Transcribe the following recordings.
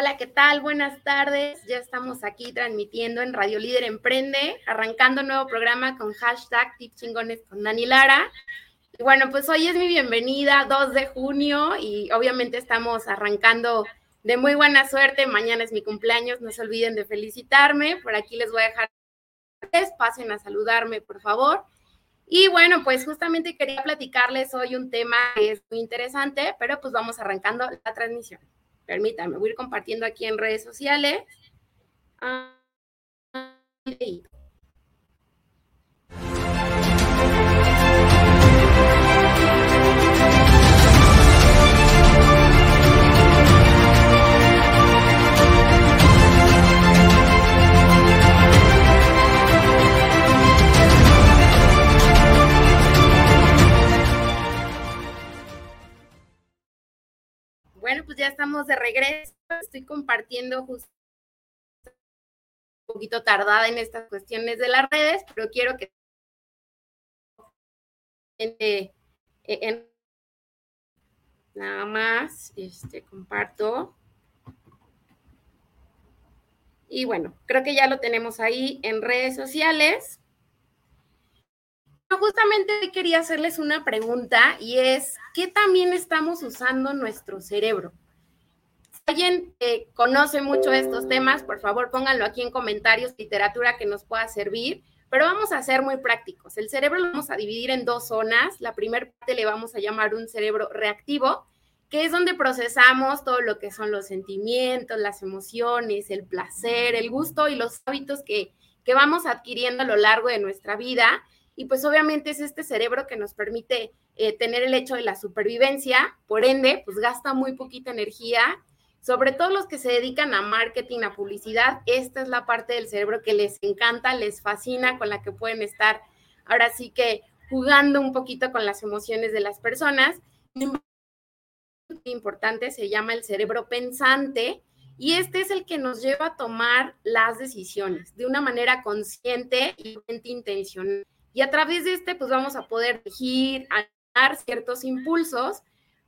Hola, ¿qué tal? Buenas tardes. Ya estamos aquí transmitiendo en Radio Líder Emprende, arrancando un nuevo programa con hashtag Tips Chingones con Dani Lara. Y bueno, pues hoy es mi bienvenida, 2 de junio, y obviamente estamos arrancando de muy buena suerte. Mañana es mi cumpleaños, no se olviden de felicitarme. Por aquí les voy a dejar, pasen a saludarme, por favor. Y bueno, pues justamente quería platicarles hoy un tema que es muy interesante, pero pues vamos arrancando la transmisión. Permítanme, voy a ir compartiendo aquí en redes sociales. Ah, Bueno, pues ya estamos de regreso. Estoy compartiendo justo un poquito tardada en estas cuestiones de las redes, pero quiero que en, nada más este comparto. Y bueno, creo que ya lo tenemos ahí en redes sociales justamente quería hacerles una pregunta y es, ¿qué también estamos usando nuestro cerebro? Si alguien eh, conoce mucho estos temas, por favor pónganlo aquí en comentarios, literatura que nos pueda servir, pero vamos a ser muy prácticos. El cerebro lo vamos a dividir en dos zonas. La primera parte le vamos a llamar un cerebro reactivo, que es donde procesamos todo lo que son los sentimientos, las emociones, el placer, el gusto y los hábitos que, que vamos adquiriendo a lo largo de nuestra vida y pues obviamente es este cerebro que nos permite eh, tener el hecho de la supervivencia, por ende, pues gasta muy poquita energía, sobre todo los que se dedican a marketing, a publicidad, esta es la parte del cerebro que les encanta, les fascina, con la que pueden estar ahora sí que jugando un poquito con las emociones de las personas. Importante, se llama el cerebro pensante, y este es el que nos lleva a tomar las decisiones de una manera consciente y intencional. Y a través de este, pues vamos a poder elegir, dar ciertos impulsos,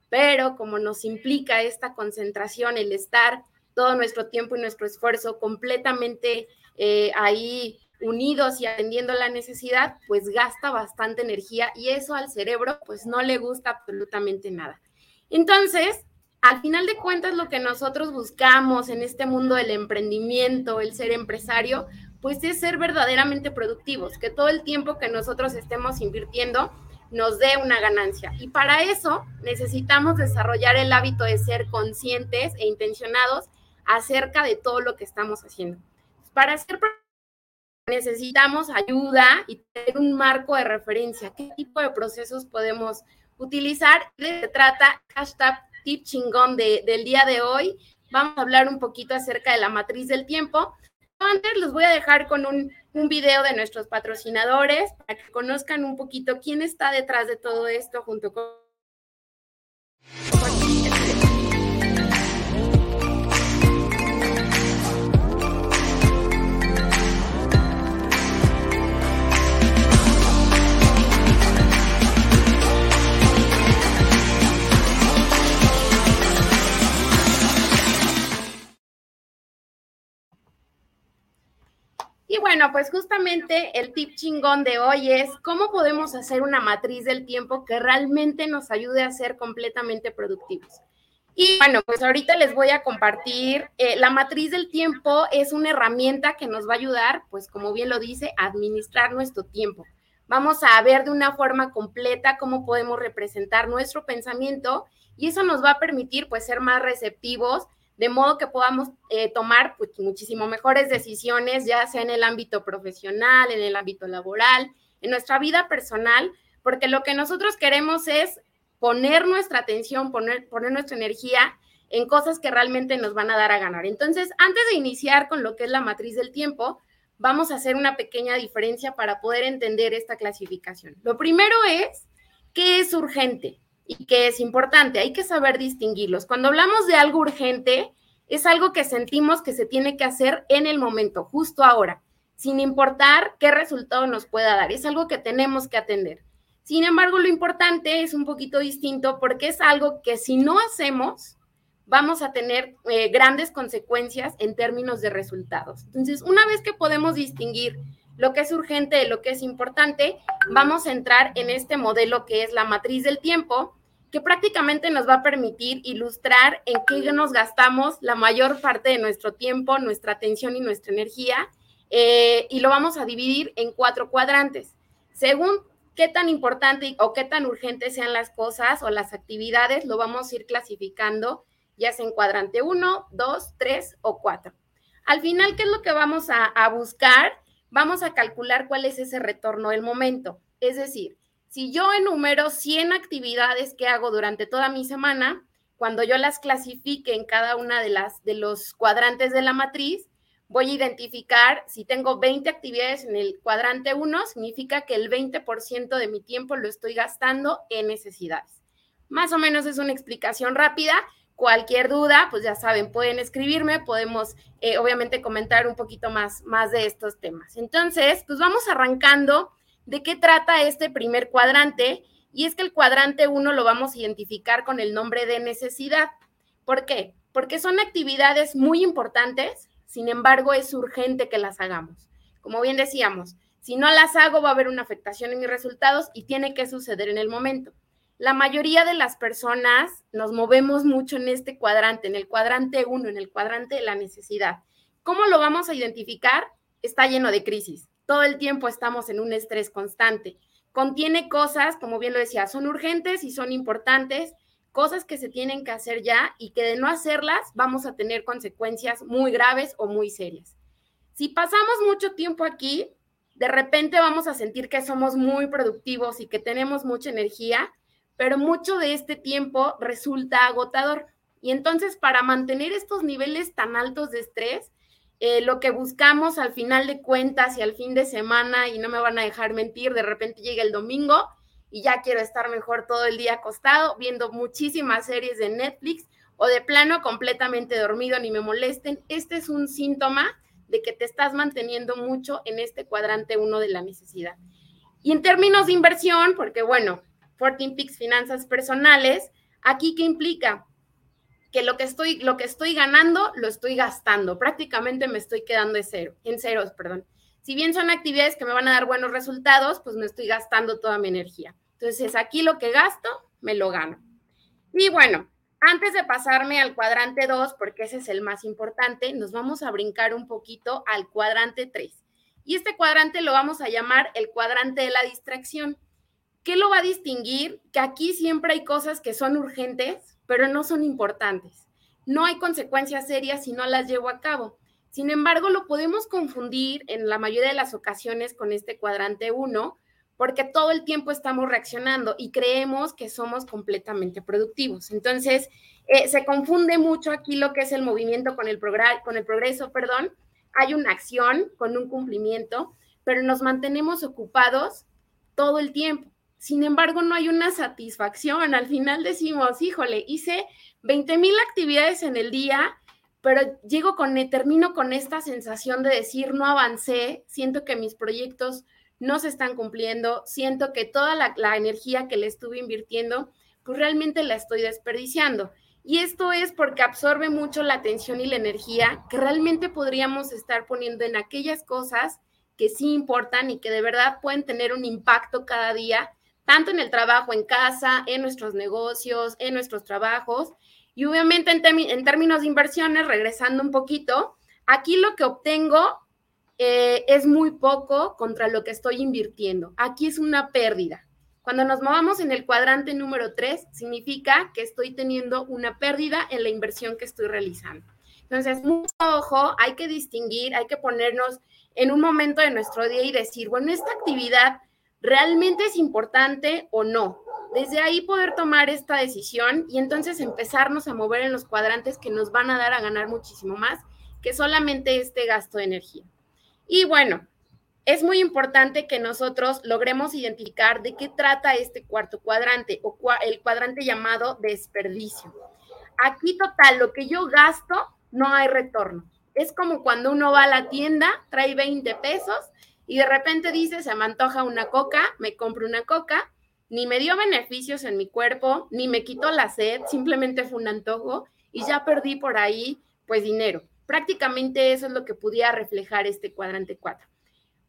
pero como nos implica esta concentración, el estar todo nuestro tiempo y nuestro esfuerzo completamente eh, ahí unidos y atendiendo la necesidad, pues gasta bastante energía y eso al cerebro pues no le gusta absolutamente nada. Entonces, al final de cuentas, lo que nosotros buscamos en este mundo del emprendimiento, el ser empresario, pues es ser verdaderamente productivos, que todo el tiempo que nosotros estemos invirtiendo nos dé una ganancia. Y para eso necesitamos desarrollar el hábito de ser conscientes e intencionados acerca de todo lo que estamos haciendo. Para hacer necesitamos ayuda y tener un marco de referencia. ¿Qué tipo de procesos podemos utilizar? Se trata hashtag tip chingón del día de hoy. Vamos a hablar un poquito acerca de la matriz del tiempo antes los voy a dejar con un, un, video de nuestros patrocinadores para que conozcan un poquito quién está detrás de todo esto junto con Y bueno, pues justamente el tip chingón de hoy es cómo podemos hacer una matriz del tiempo que realmente nos ayude a ser completamente productivos. Y bueno, pues ahorita les voy a compartir, eh, la matriz del tiempo es una herramienta que nos va a ayudar, pues como bien lo dice, a administrar nuestro tiempo. Vamos a ver de una forma completa cómo podemos representar nuestro pensamiento y eso nos va a permitir pues ser más receptivos de modo que podamos eh, tomar pues, muchísimo mejores decisiones, ya sea en el ámbito profesional, en el ámbito laboral, en nuestra vida personal, porque lo que nosotros queremos es poner nuestra atención, poner, poner nuestra energía en cosas que realmente nos van a dar a ganar. Entonces, antes de iniciar con lo que es la matriz del tiempo, vamos a hacer una pequeña diferencia para poder entender esta clasificación. Lo primero es, ¿qué es urgente? Y que es importante. Hay que saber distinguirlos. Cuando hablamos de algo urgente, es algo que sentimos que se tiene que hacer en el momento, justo ahora, sin importar qué resultado nos pueda dar. Es algo que tenemos que atender. Sin embargo, lo importante es un poquito distinto porque es algo que si no hacemos, vamos a tener eh, grandes consecuencias en términos de resultados. Entonces, una vez que podemos distinguir lo que es urgente de lo que es importante, vamos a entrar en este modelo que es la matriz del tiempo, que prácticamente nos va a permitir ilustrar en qué nos gastamos la mayor parte de nuestro tiempo, nuestra atención y nuestra energía, eh, y lo vamos a dividir en cuatro cuadrantes. Según qué tan importante o qué tan urgente sean las cosas o las actividades, lo vamos a ir clasificando ya sea en cuadrante 1, 2, 3 o 4. Al final, ¿qué es lo que vamos a, a buscar? Vamos a calcular cuál es ese retorno del momento. Es decir, si yo enumero 100 actividades que hago durante toda mi semana, cuando yo las clasifique en cada una de las de los cuadrantes de la matriz, voy a identificar si tengo 20 actividades en el cuadrante 1, significa que el 20% de mi tiempo lo estoy gastando en necesidades. Más o menos es una explicación rápida. Cualquier duda, pues ya saben, pueden escribirme, podemos eh, obviamente comentar un poquito más, más de estos temas. Entonces, pues vamos arrancando de qué trata este primer cuadrante y es que el cuadrante 1 lo vamos a identificar con el nombre de necesidad. ¿Por qué? Porque son actividades muy importantes, sin embargo es urgente que las hagamos. Como bien decíamos, si no las hago va a haber una afectación en mis resultados y tiene que suceder en el momento la mayoría de las personas nos movemos mucho en este cuadrante, en el cuadrante 1, en el cuadrante de la necesidad. ¿Cómo lo vamos a identificar? Está lleno de crisis. Todo el tiempo estamos en un estrés constante. Contiene cosas, como bien lo decía, son urgentes y son importantes, cosas que se tienen que hacer ya y que de no hacerlas vamos a tener consecuencias muy graves o muy serias. Si pasamos mucho tiempo aquí, de repente vamos a sentir que somos muy productivos y que tenemos mucha energía, pero mucho de este tiempo resulta agotador. Y entonces para mantener estos niveles tan altos de estrés, eh, lo que buscamos al final de cuentas y al fin de semana, y no me van a dejar mentir, de repente llega el domingo y ya quiero estar mejor todo el día acostado, viendo muchísimas series de Netflix o de plano completamente dormido, ni me molesten. Este es un síntoma de que te estás manteniendo mucho en este cuadrante uno de la necesidad. Y en términos de inversión, porque bueno, 14 Peaks Finanzas Personales, ¿aquí qué implica? Que lo que, estoy, lo que estoy ganando lo estoy gastando, prácticamente me estoy quedando en cero, en ceros, perdón. Si bien son actividades que me van a dar buenos resultados, pues me estoy gastando toda mi energía. Entonces, aquí lo que gasto, me lo gano. Y bueno, antes de pasarme al cuadrante 2, porque ese es el más importante, nos vamos a brincar un poquito al cuadrante 3. Y este cuadrante lo vamos a llamar el cuadrante de la distracción. ¿Qué lo va a distinguir? Que aquí siempre hay cosas que son urgentes, pero no son importantes. No hay consecuencias serias si no las llevo a cabo. Sin embargo, lo podemos confundir en la mayoría de las ocasiones con este cuadrante 1, porque todo el tiempo estamos reaccionando y creemos que somos completamente productivos. Entonces, eh, se confunde mucho aquí lo que es el movimiento con el, con el progreso, perdón. Hay una acción con un cumplimiento, pero nos mantenemos ocupados todo el tiempo. Sin embargo, no hay una satisfacción. Al final decimos, híjole, hice 20 mil actividades en el día, pero llego con, termino con esta sensación de decir, no avancé, siento que mis proyectos no se están cumpliendo, siento que toda la, la energía que le estuve invirtiendo, pues realmente la estoy desperdiciando. Y esto es porque absorbe mucho la atención y la energía que realmente podríamos estar poniendo en aquellas cosas que sí importan y que de verdad pueden tener un impacto cada día tanto en el trabajo en casa, en nuestros negocios, en nuestros trabajos. Y obviamente en, términos de inversiones, regresando un poquito, aquí lo que obtengo eh, es muy poco contra lo que estoy invirtiendo. Aquí es una pérdida. Cuando nos movamos en el cuadrante número 3, significa que estoy teniendo una pérdida en la inversión que estoy realizando. Entonces, mucho ojo, hay que distinguir, hay que ponernos en un momento de nuestro día y decir, bueno, esta actividad ¿realmente es importante o no? Desde ahí poder tomar esta decisión y entonces empezarnos a mover en los cuadrantes que nos van a dar a ganar muchísimo más que solamente este gasto de energía. Y bueno, es muy importante que nosotros logremos identificar de qué trata este cuarto cuadrante o el cuadrante llamado desperdicio. Aquí total, lo que yo gasto, no hay retorno. Es como cuando uno va a la tienda, trae 20 pesos y de repente dice, se me antoja una coca, me compro una coca ni me dio beneficios en mi cuerpo, ni me quitó la sed, simplemente fue un antojo y ya perdí por ahí pues dinero. Prácticamente eso es lo que pudiera reflejar este cuadrante 4.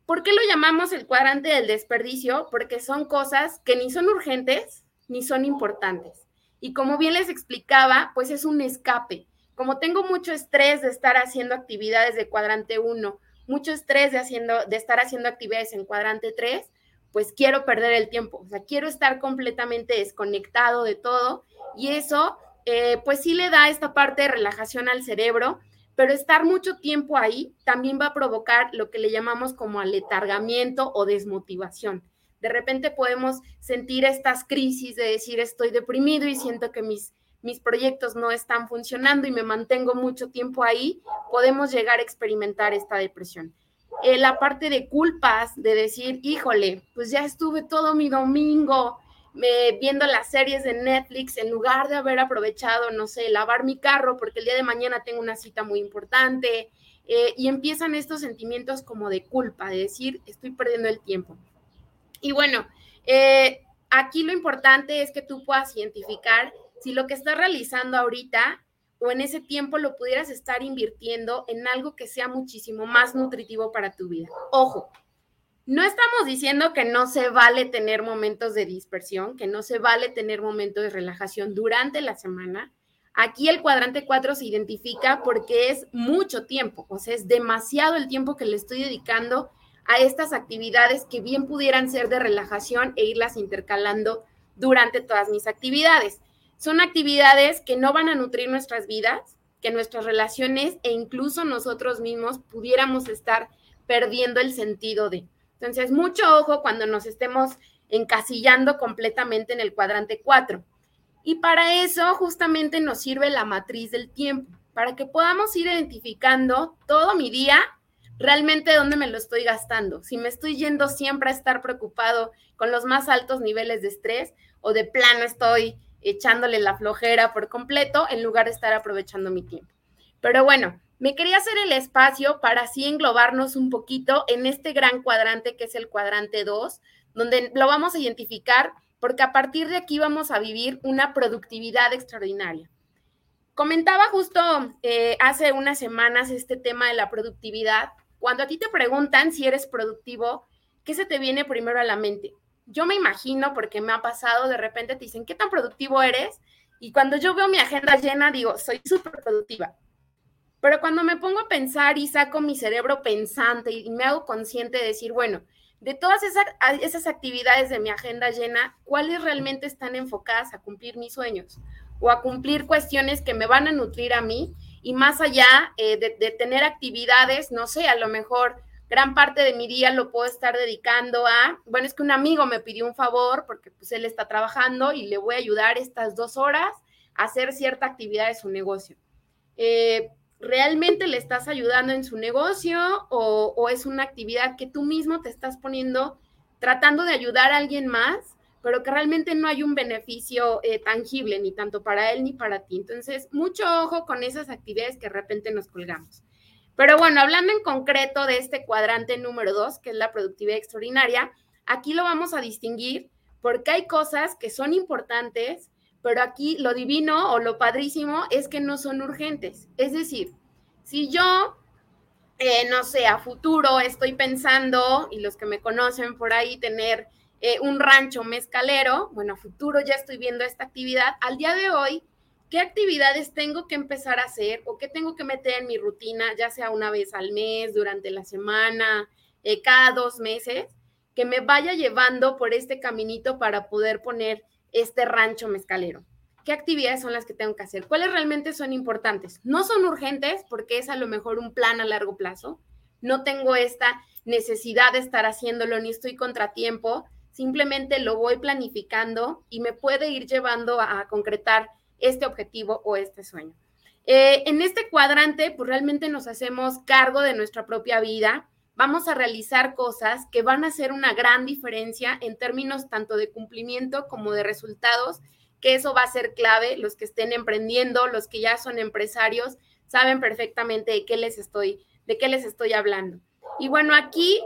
¿Por qué lo llamamos el cuadrante del desperdicio? Porque son cosas que ni son urgentes ni son importantes. Y como bien les explicaba, pues es un escape. Como tengo mucho estrés de estar haciendo actividades de cuadrante 1, mucho estrés de, haciendo, de estar haciendo actividades en cuadrante 3, pues quiero perder el tiempo, o sea, quiero estar completamente desconectado de todo y eso, eh, pues sí le da esta parte de relajación al cerebro, pero estar mucho tiempo ahí también va a provocar lo que le llamamos como aletargamiento o desmotivación. De repente podemos sentir estas crisis de decir estoy deprimido y siento que mis, mis proyectos no están funcionando y me mantengo mucho tiempo ahí, podemos llegar a experimentar esta depresión. Eh, la parte de culpas, de decir, híjole, pues ya estuve todo mi domingo eh, viendo las series de Netflix en lugar de haber aprovechado, no sé, lavar mi carro porque el día de mañana tengo una cita muy importante. Eh, y empiezan estos sentimientos como de culpa, de decir, estoy perdiendo el tiempo. Y bueno, aquí lo importante es que tú puedas identificar si lo que estás realizando ahorita o en ese tiempo lo pudieras estar invirtiendo en algo que sea muchísimo más nutritivo para tu vida. Ojo, no estamos diciendo que no se vale tener momentos de dispersión, que no se vale tener momentos de relajación durante la semana. Aquí el cuadrante 4 se identifica porque es mucho tiempo, o sea, es demasiado el tiempo que le estoy dedicando a estas actividades que bien pudieran ser de relajación e irlas intercalando durante todas mis actividades. Son actividades que no van a nutrir nuestras vidas, que nuestras relaciones e incluso nosotros mismos pudiéramos estar perdiendo el sentido de. Entonces, mucho ojo cuando nos estemos encasillando completamente en el cuadrante 4. Y para eso justamente nos sirve la matriz del tiempo, para que podamos ir identificando todo mi día, realmente dónde me lo estoy gastando. Si me estoy yendo siempre a estar preocupado con los más altos niveles de estrés o de plano estoy echándole la flojera por completo en lugar de estar aprovechando mi tiempo. Pero bueno, me quería hacer el espacio para así englobarnos un poquito en este gran cuadrante que es el cuadrante 2, donde lo vamos a identificar porque a partir de aquí vamos a vivir una productividad extraordinaria. Comentaba justo eh, hace unas semanas este tema de la productividad. Cuando a ti te preguntan si eres productivo, ¿qué se te viene primero a la mente? Yo me imagino, porque me ha pasado, de repente te dicen, ¿qué tan productivo eres? Y cuando yo veo mi agenda llena, digo, soy súper productiva. Pero cuando me pongo a pensar y saco mi cerebro pensante y me hago consciente de decir, bueno, de todas esas, esas actividades de mi agenda llena, ¿cuáles realmente están enfocadas a cumplir mis sueños o a cumplir cuestiones que me van a nutrir a mí? Y más allá eh, de, de tener actividades, no sé, a lo mejor gran parte de mi día lo puedo estar dedicando a, bueno, es que un amigo me pidió un favor porque pues él está trabajando y le voy a ayudar estas dos horas a hacer cierta actividad de su negocio. Eh, ¿Realmente le estás ayudando en su negocio o, es una actividad que tú mismo te estás poniendo tratando de ayudar a alguien más, pero que realmente no hay un beneficio eh, tangible ni tanto para él ni para ti? Entonces, mucho ojo con esas actividades que de repente nos colgamos. Pero bueno, hablando en concreto de este cuadrante número dos, que es la productividad extraordinaria, aquí lo vamos a distinguir porque hay cosas que son importantes, pero aquí lo divino o lo padrísimo es que no son urgentes. Es decir, si yo, eh, no sé, a futuro estoy pensando, y los que me conocen por ahí, tener eh, un rancho mezcalero, bueno, a futuro ya estoy viendo esta actividad, al día de hoy qué actividades tengo que empezar a hacer o qué tengo que meter en mi rutina, ya sea una vez al mes, durante la semana, eh, cada dos meses, que me vaya llevando por este caminito para poder poner este rancho mezcalero. ¿Qué actividades son las que tengo que hacer? ¿Cuáles realmente son importantes? No son urgentes porque es a lo mejor un plan a largo plazo. No tengo esta necesidad de estar haciéndolo ni estoy contratiempo. Simplemente lo voy planificando y me puede ir llevando a concretar este objetivo o este sueño. Eh, en este cuadrante, pues realmente nos hacemos cargo de nuestra propia vida, vamos a realizar cosas que van a hacer una gran diferencia en términos tanto de cumplimiento como de resultados, que eso va a ser clave. Los que estén emprendiendo, los que ya son empresarios, saben perfectamente de qué les estoy, de qué les estoy hablando. Y bueno, aquí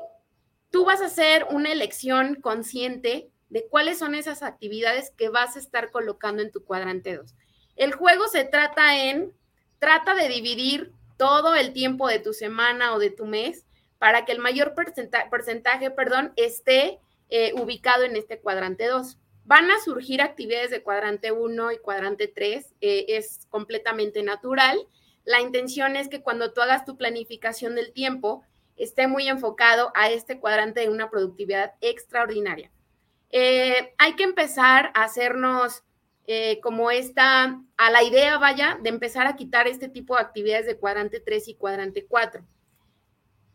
tú vas a hacer una elección consciente de cuáles son esas actividades que vas a estar colocando en tu cuadrante 2. El juego se trata en, trata de dividir todo el tiempo de tu semana o de tu mes para que el mayor porcentaje, perdón, esté eh, ubicado en este cuadrante 2. Van a surgir actividades de cuadrante 1 y cuadrante 3, eh, es completamente natural. La intención es que cuando tú hagas tu planificación del tiempo, esté muy enfocado a este cuadrante de una productividad extraordinaria. Eh, hay que empezar a hacernos eh, como esta, a la idea, vaya, de empezar a quitar este tipo de actividades de cuadrante 3 y cuadrante 4.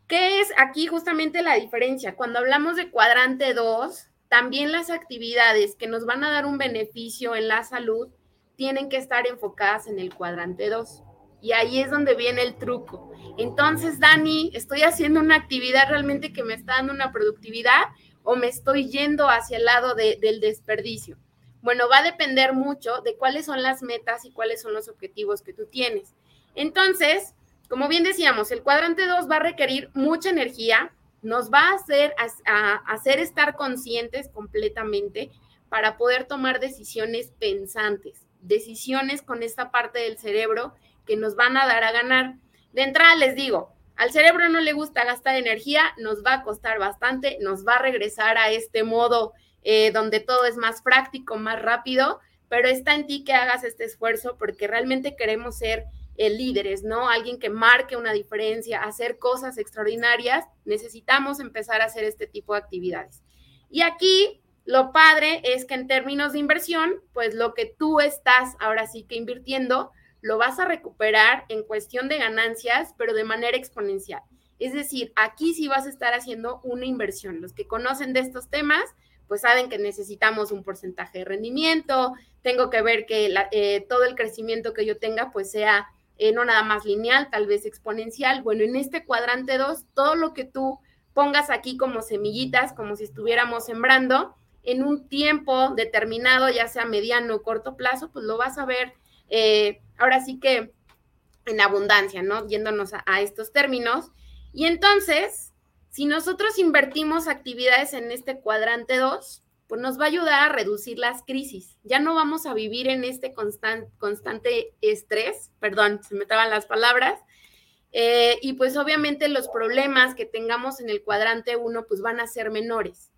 ¿Qué es aquí justamente la diferencia? Cuando hablamos de cuadrante 2, también las actividades que nos van a dar un beneficio en la salud tienen que estar enfocadas en el cuadrante 2. Y ahí es donde viene el truco. Entonces, Dani, ¿estoy haciendo una actividad realmente que me está dando una productividad o me estoy yendo hacia el lado del desperdicio? Bueno, va a depender mucho de cuáles son las metas y cuáles son los objetivos que tú tienes. Entonces, como bien decíamos, el cuadrante 2 va a requerir mucha energía, nos va a hacer, a hacer estar conscientes completamente para poder tomar decisiones pensantes, decisiones con esta parte del cerebro que nos van a dar a ganar. De entrada les digo, al cerebro no le gusta gastar energía, nos va a costar bastante, nos va a regresar a este modo eh, donde todo es más práctico, más rápido, pero está en ti que hagas este esfuerzo porque realmente queremos ser eh, líderes, ¿no? Alguien que marque una diferencia, hacer cosas extraordinarias, necesitamos empezar a hacer este tipo de actividades. Y aquí lo padre es que en términos de inversión, pues lo que tú estás ahora sí que invirtiendo, lo vas a recuperar en cuestión de ganancias, pero de manera exponencial. Es decir, aquí sí vas a estar haciendo una inversión. Los que conocen de estos temas, pues saben que necesitamos un porcentaje de rendimiento, tengo que ver que eh, todo el crecimiento que yo tenga, pues sea eh, no nada más lineal, tal vez exponencial. Bueno, en este cuadrante 2, todo lo que tú pongas aquí como semillitas, como si estuviéramos sembrando, en un tiempo determinado, ya sea mediano o corto plazo, pues lo vas a ver eh, ahora sí que en abundancia, ¿no? Yéndonos a, estos términos. Y entonces, si nosotros invertimos actividades en este cuadrante 2, pues nos va a ayudar a reducir las crisis. Ya no vamos a vivir en este constante estrés, perdón, se me traban las palabras. Eh, y pues obviamente los problemas que tengamos en el cuadrante 1 pues van a ser menores.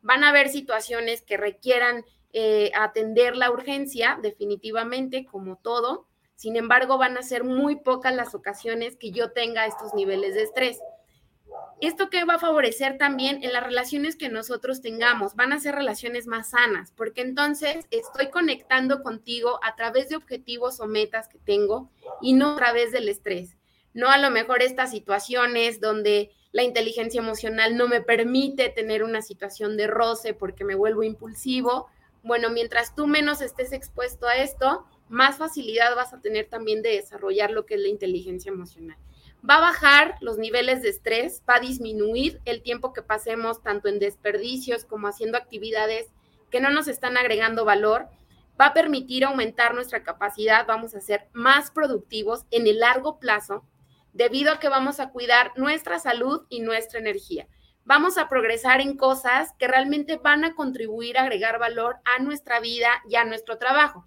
Van a haber situaciones que requieran eh, atender la urgencia, definitivamente, como todo. Sin embargo, van a ser muy pocas las ocasiones que yo tenga estos niveles de estrés. Esto que va a favorecer también en las relaciones que nosotros tengamos, van a ser relaciones más sanas, porque entonces estoy conectando contigo a través de objetivos o metas que tengo y no a través del estrés. No a lo mejor estas situaciones donde la inteligencia emocional no me permite tener una situación de roce porque me vuelvo impulsivo bueno, mientras tú menos estés expuesto a esto, más facilidad vas a tener también de desarrollar lo que es la inteligencia emocional. Va a bajar los niveles de estrés, va a disminuir el tiempo que pasemos tanto en desperdicios como haciendo actividades que no nos están agregando valor, va a permitir aumentar nuestra capacidad, vamos a ser más productivos en el largo plazo, debido a que vamos a cuidar nuestra salud y nuestra energía vamos a progresar en cosas que realmente van a contribuir a agregar valor a nuestra vida y a nuestro trabajo.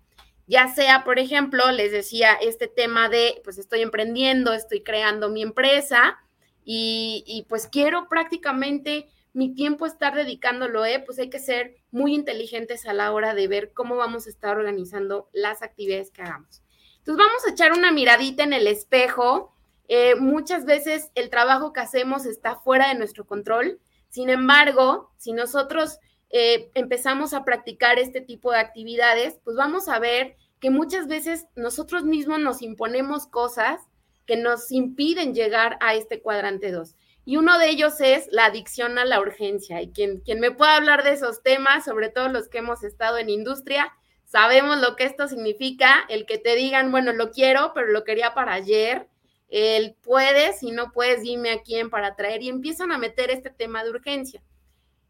Ya sea, por ejemplo, les decía, este tema de, pues estoy emprendiendo, estoy creando mi empresa y, pues quiero prácticamente mi tiempo estar dedicándolo, ¿eh? pues hay que ser muy inteligentes a la hora de ver cómo vamos a estar organizando las actividades que hagamos. Entonces vamos a echar una miradita en el espejo eh, muchas veces el trabajo que hacemos está fuera de nuestro control. Sin embargo, si nosotros eh, empezamos a practicar este tipo de actividades, pues vamos a ver que muchas veces nosotros mismos nos imponemos cosas que nos impiden llegar a este cuadrante 2. Y uno de ellos es la adicción a la urgencia. Y quien, quien me pueda hablar de esos temas, sobre todo los que hemos estado en industria, sabemos lo que esto significa, el que te digan, bueno, lo quiero, pero lo quería para ayer, el puedes, si no puedes, dime a quién para traer y empiezan a meter este tema de urgencia.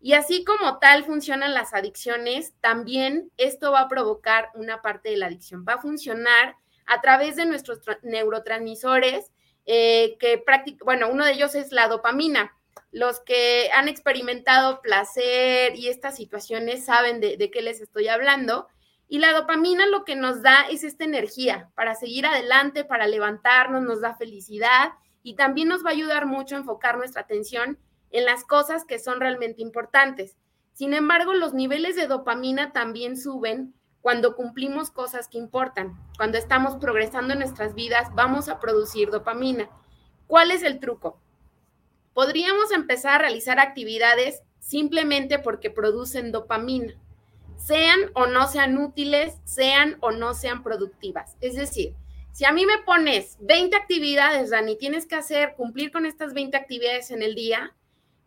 Y así como tal funcionan las adicciones, también esto va a provocar una parte de la adicción. Va a funcionar a través de nuestros neurotransmisores, eh, que bueno, uno de ellos es la dopamina. los que han experimentado placer y estas situaciones saben de, de qué les estoy hablando. Y la dopamina lo que nos da es esta energía para seguir adelante, para levantarnos, nos da felicidad y también nos va a ayudar mucho a enfocar nuestra atención en las cosas que son realmente importantes. Sin embargo, los niveles de dopamina también suben cuando cumplimos cosas que importan. Cuando estamos progresando en nuestras vidas, vamos a producir dopamina. ¿Cuál es el truco? Podríamos empezar a realizar actividades simplemente porque producen dopamina, sean o no sean útiles, sean o no sean productivas. Es decir, si a mí me pones 20 actividades, Dani, tienes que hacer, cumplir con estas 20 actividades en el día,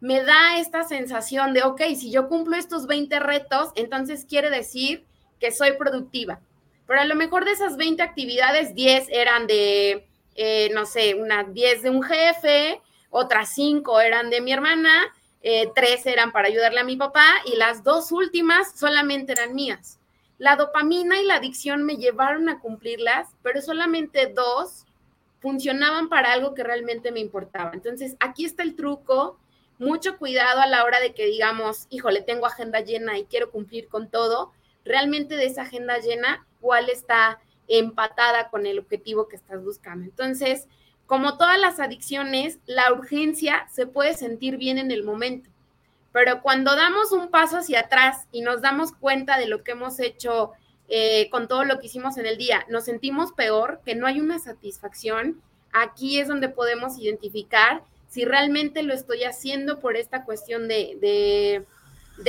me da esta sensación de, ok, si yo cumplo estos 20 retos, entonces quiere decir que soy productiva. Pero a lo mejor de esas 20 actividades, 10 eran de, eh, no sé, unas 10 de un jefe, otras 5 eran de mi hermana, eh, 3 eran para ayudarle a mi papá y las dos últimas solamente eran mías. La dopamina y la adicción me llevaron a cumplirlas, pero solamente dos funcionaban para algo que realmente me importaba. Entonces, aquí está el truco mucho cuidado a la hora de que digamos, híjole, tengo agenda llena y quiero cumplir con todo, realmente de esa agenda llena, cuál está empatada con el objetivo que estás buscando. Entonces, como todas las adicciones, la urgencia se puede sentir bien en el momento, pero cuando damos un paso hacia atrás y nos damos cuenta de lo que hemos hecho eh, con todo lo que hicimos en el día, nos sentimos peor, que no hay una satisfacción, aquí es donde podemos identificar si realmente lo estoy haciendo por esta cuestión de,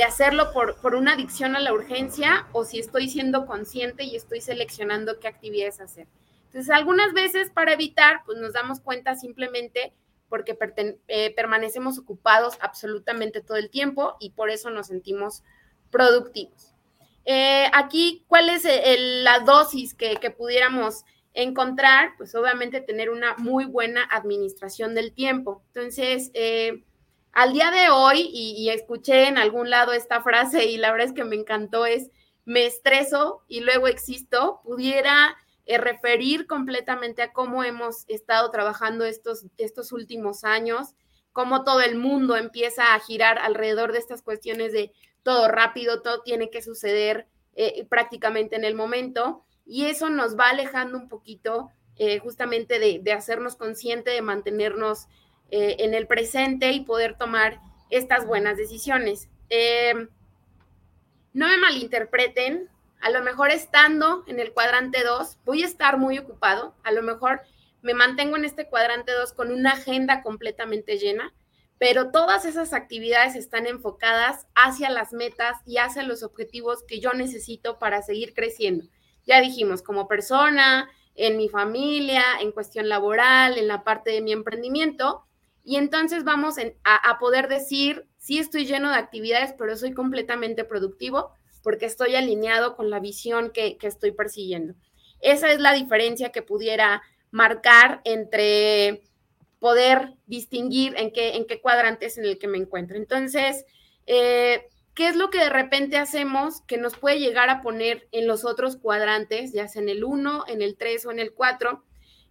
hacerlo por, por, una adicción a la urgencia o si estoy siendo consciente y estoy seleccionando qué actividades hacer. Entonces, algunas veces para evitar, pues nos damos cuenta simplemente porque eh, permanecemos ocupados absolutamente todo el tiempo y por eso nos sentimos productivos. Eh, aquí, ¿cuál es la dosis que, que pudiéramos encontrar, pues obviamente tener una muy buena administración del tiempo. Entonces, eh, al día de hoy, y, escuché en algún lado esta frase y la verdad es que me encantó, es me estreso y luego existo, pudiera eh, referir completamente a cómo hemos estado trabajando estos, estos últimos años, cómo todo el mundo empieza a girar alrededor de estas cuestiones de todo rápido, todo tiene que suceder eh, prácticamente en el momento y eso nos va alejando un poquito eh, justamente de, hacernos consciente, de mantenernos eh, en el presente y poder tomar estas buenas decisiones. Em, no me malinterpreten, a lo mejor estando en el cuadrante 2 voy a estar muy ocupado, a lo mejor me mantengo en este cuadrante 2 con una agenda completamente llena, pero todas esas actividades están enfocadas hacia las metas y hacia los objetivos que yo necesito para seguir creciendo ya dijimos, como persona, en mi familia, en cuestión laboral, en la parte de mi emprendimiento. Y entonces vamos a, poder decir, sí estoy lleno de actividades, pero soy completamente productivo porque estoy alineado con la visión que, estoy persiguiendo. Esa es la diferencia que pudiera marcar entre poder distinguir en qué, en cuadrante es en el que me encuentro. Entonces, eh, ¿qué es lo que de repente hacemos que nos puede llegar a poner en los otros cuadrantes, ya sea en el 1, en el 3 o en el 4?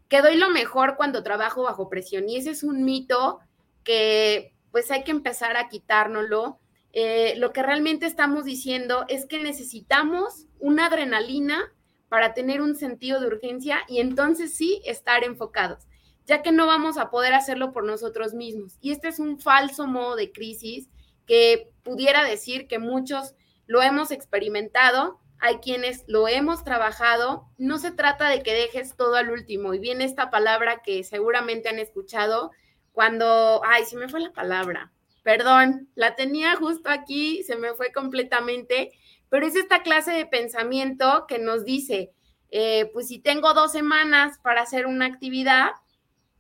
Que doy lo mejor cuando trabajo bajo presión. Y ese es un mito que pues hay que empezar a quitárnoslo. Eh, lo que realmente estamos diciendo es que necesitamos una adrenalina para tener un sentido de urgencia y entonces sí estar enfocados, ya que no vamos a poder hacerlo por nosotros mismos. Y este es un falso modo de crisis que pudiera decir que muchos lo hemos experimentado, hay quienes lo hemos trabajado, no se trata de que dejes todo al último. Y viene esta palabra que seguramente han escuchado cuando, ay, se me fue la palabra, perdón, la tenía justo aquí, se me fue completamente, pero es esta clase de pensamiento que nos dice, eh, pues si tengo dos semanas para hacer una actividad,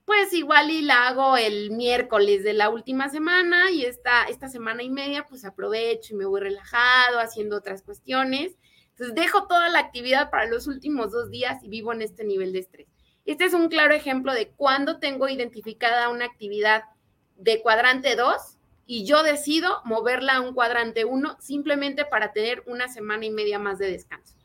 pues igual y la hago el miércoles de la última semana y esta, esta semana y media pues aprovecho y me voy relajado haciendo otras cuestiones. Entonces dejo toda la actividad para los últimos dos días y vivo en este nivel de estrés. Este es un claro ejemplo de cuando tengo identificada una actividad de cuadrante 2 y yo decido moverla a un cuadrante 1 simplemente para tener una semana y media más de descanso.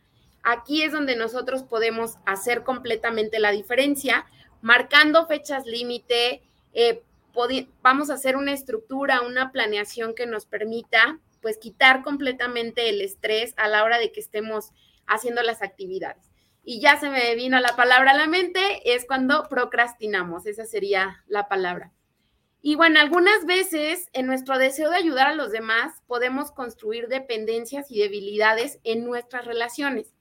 Aquí es donde nosotros podemos hacer completamente la diferencia marcando fechas límite, eh, vamos a hacer una estructura, una planeación que nos permita pues quitar completamente el estrés a la hora de que estemos haciendo las actividades. Y ya se me vino la palabra a la mente, es cuando procrastinamos, esa sería la palabra. Y bueno, algunas veces en nuestro deseo de ayudar a los demás podemos construir dependencias y debilidades en nuestras relaciones,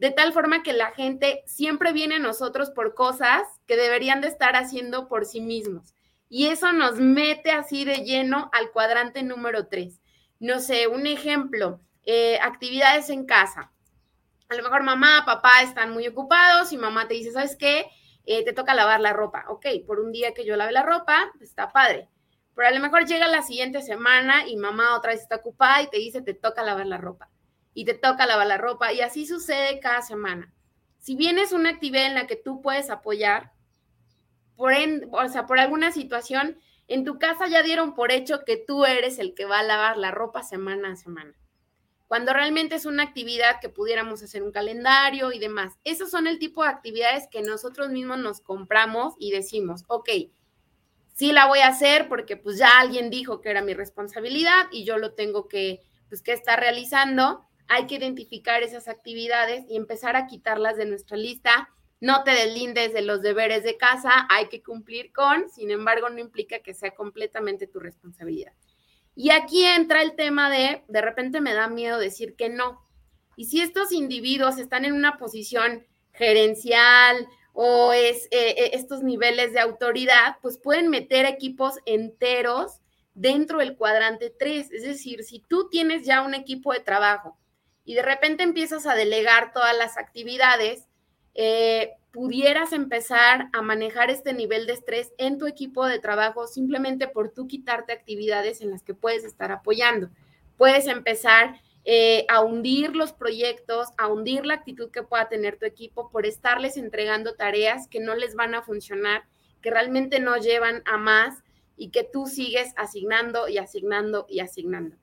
de tal forma que la gente siempre viene a nosotros por cosas que deberían de estar haciendo por sí mismos. Y eso nos mete así de lleno al cuadrante número tres. No sé, un ejemplo, eh, actividades en casa. A lo mejor mamá, papá están muy ocupados y mamá te dice, ¿sabes qué? Eh, te toca lavar la ropa. Ok, por un día que yo lave la ropa, está padre. Pero a lo mejor llega la siguiente semana y mamá otra vez está ocupada y te dice, te toca lavar la ropa. Y te toca lavar la ropa. Y así sucede cada semana. Si bien es una actividad en la que tú puedes apoyar, por, o sea, por alguna situación, en tu casa ya dieron por hecho que tú eres el que va a lavar la ropa semana a semana cuando realmente es una actividad que pudiéramos hacer un calendario y demás. Esos son el tipo de actividades que nosotros mismos nos compramos y decimos, ok, sí la voy a hacer porque pues ya alguien dijo que era mi responsabilidad y yo lo tengo que, pues, que estar realizando. Hay que identificar esas actividades y empezar a quitarlas de nuestra lista. No te deslindes de los deberes de casa, hay que cumplir con, sin embargo, no implica que sea completamente tu responsabilidad. Y aquí entra el tema de, de repente me da miedo decir que no. Y si estos individuos están en una posición gerencial o es eh, eh, estos niveles de autoridad, pues pueden meter equipos enteros dentro del cuadrante 3. Es decir, si tú tienes ya un equipo de trabajo y de repente empiezas a delegar todas las actividades, eh, pudieras empezar a manejar este nivel de estrés en tu equipo de trabajo simplemente por tú quitarte actividades en las que puedes estar apoyando. Puedes empezar eh, a hundir los proyectos, a hundir la actitud que pueda tener tu equipo por estarles entregando tareas que no les van a funcionar, que realmente no llevan a más y que tú sigues asignando y asignando y asignando.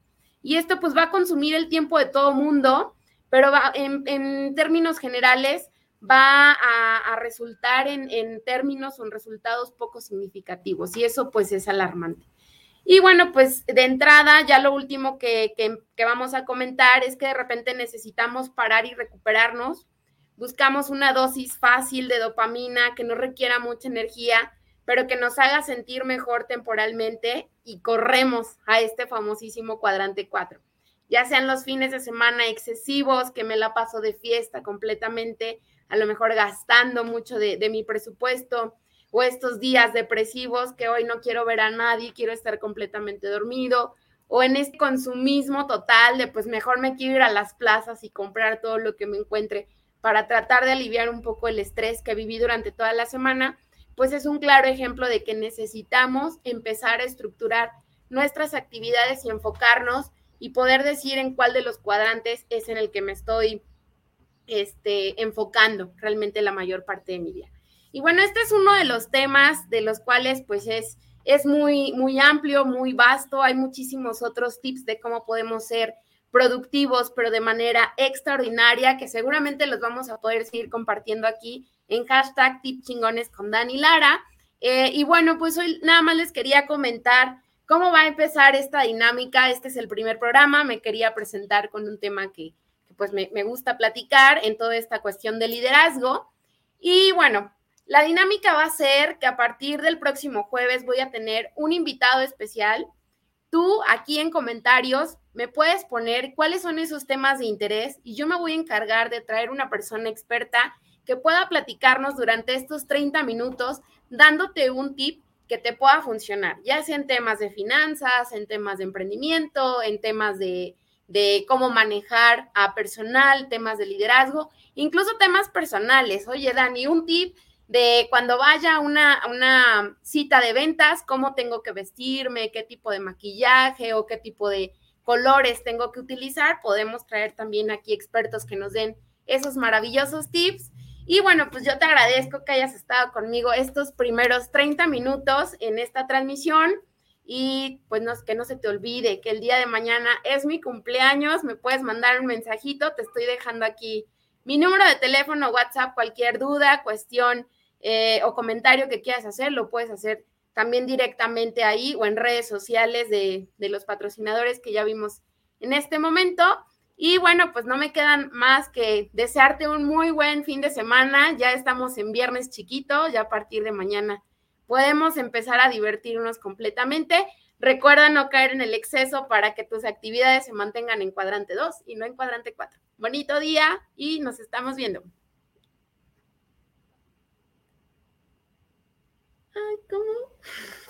Y esto pues va a consumir el tiempo de todo mundo, pero va, en, términos generales va a, resultar en, términos o en resultados poco significativos y eso pues es alarmante. Y bueno, pues de entrada ya lo último que vamos a comentar es que de repente necesitamos parar y recuperarnos. Buscamos una dosis fácil de dopamina que no requiera mucha energía, pero que nos haga sentir mejor temporalmente y corremos a este famosísimo cuadrante 4 ya sean los fines de semana excesivos, que me la paso de fiesta completamente, a lo mejor gastando mucho de, mi presupuesto o estos días depresivos que hoy no quiero ver a nadie, quiero estar completamente dormido, o en este consumismo total de pues mejor me quiero ir a las plazas y comprar todo lo que me encuentre para tratar de aliviar un poco el estrés que viví durante toda la semana, pues es un claro ejemplo de que necesitamos empezar a estructurar nuestras actividades y enfocarnos y poder decir en cuál de los cuadrantes es en el que me estoy este, enfocando realmente la mayor parte de mi vida. Y bueno, este es uno de los temas de los cuales pues es, es muy, muy amplio, muy vasto. Hay muchísimos otros tips de cómo podemos ser productivos, pero de manera extraordinaria, que seguramente los vamos a poder seguir compartiendo aquí en hashtag Tips Chingones con Dani Lara. Eh, y bueno, pues hoy nada más les quería comentar cómo va a empezar esta dinámica. Este es el primer programa. Me quería presentar con un tema que, pues me, gusta platicar en toda esta cuestión de liderazgo. Y bueno, la dinámica va a ser que a partir del próximo jueves voy a tener un invitado especial. Tú aquí en comentarios me puedes poner cuáles son esos temas de interés y yo me voy a encargar de traer una persona experta que pueda platicarnos durante estos 30 minutos dándote un tip que te pueda funcionar, ya sea en temas de finanzas, en temas de emprendimiento, en temas de, de cómo manejar a personal, temas de liderazgo, incluso temas personales. Oye, Dani, un tip de cuando vaya a una, una cita de ventas, cómo tengo que vestirme, qué tipo de maquillaje o qué tipo de colores tengo que utilizar. Podemos traer también aquí expertos que nos den esos maravillosos tips. Y bueno, pues yo te agradezco que hayas estado conmigo estos primeros 30 minutos en esta transmisión. Y pues no, que no se te olvide que el día de mañana es mi cumpleaños, me puedes mandar un mensajito, te estoy dejando aquí mi número de teléfono, WhatsApp, cualquier duda, cuestión eh, o comentario que quieras hacer, lo puedes hacer también directamente ahí o en redes sociales de, de los patrocinadores que ya vimos en este momento. Y bueno, pues no me quedan más que desearte un muy buen fin de semana. Ya estamos en viernes chiquito, ya a partir de mañana podemos empezar a divertirnos completamente. Recuerda no caer en el exceso para que tus actividades se mantengan en cuadrante 2 y no en cuadrante 4. Bonito día y nos estamos viendo. Ay, ¿cómo?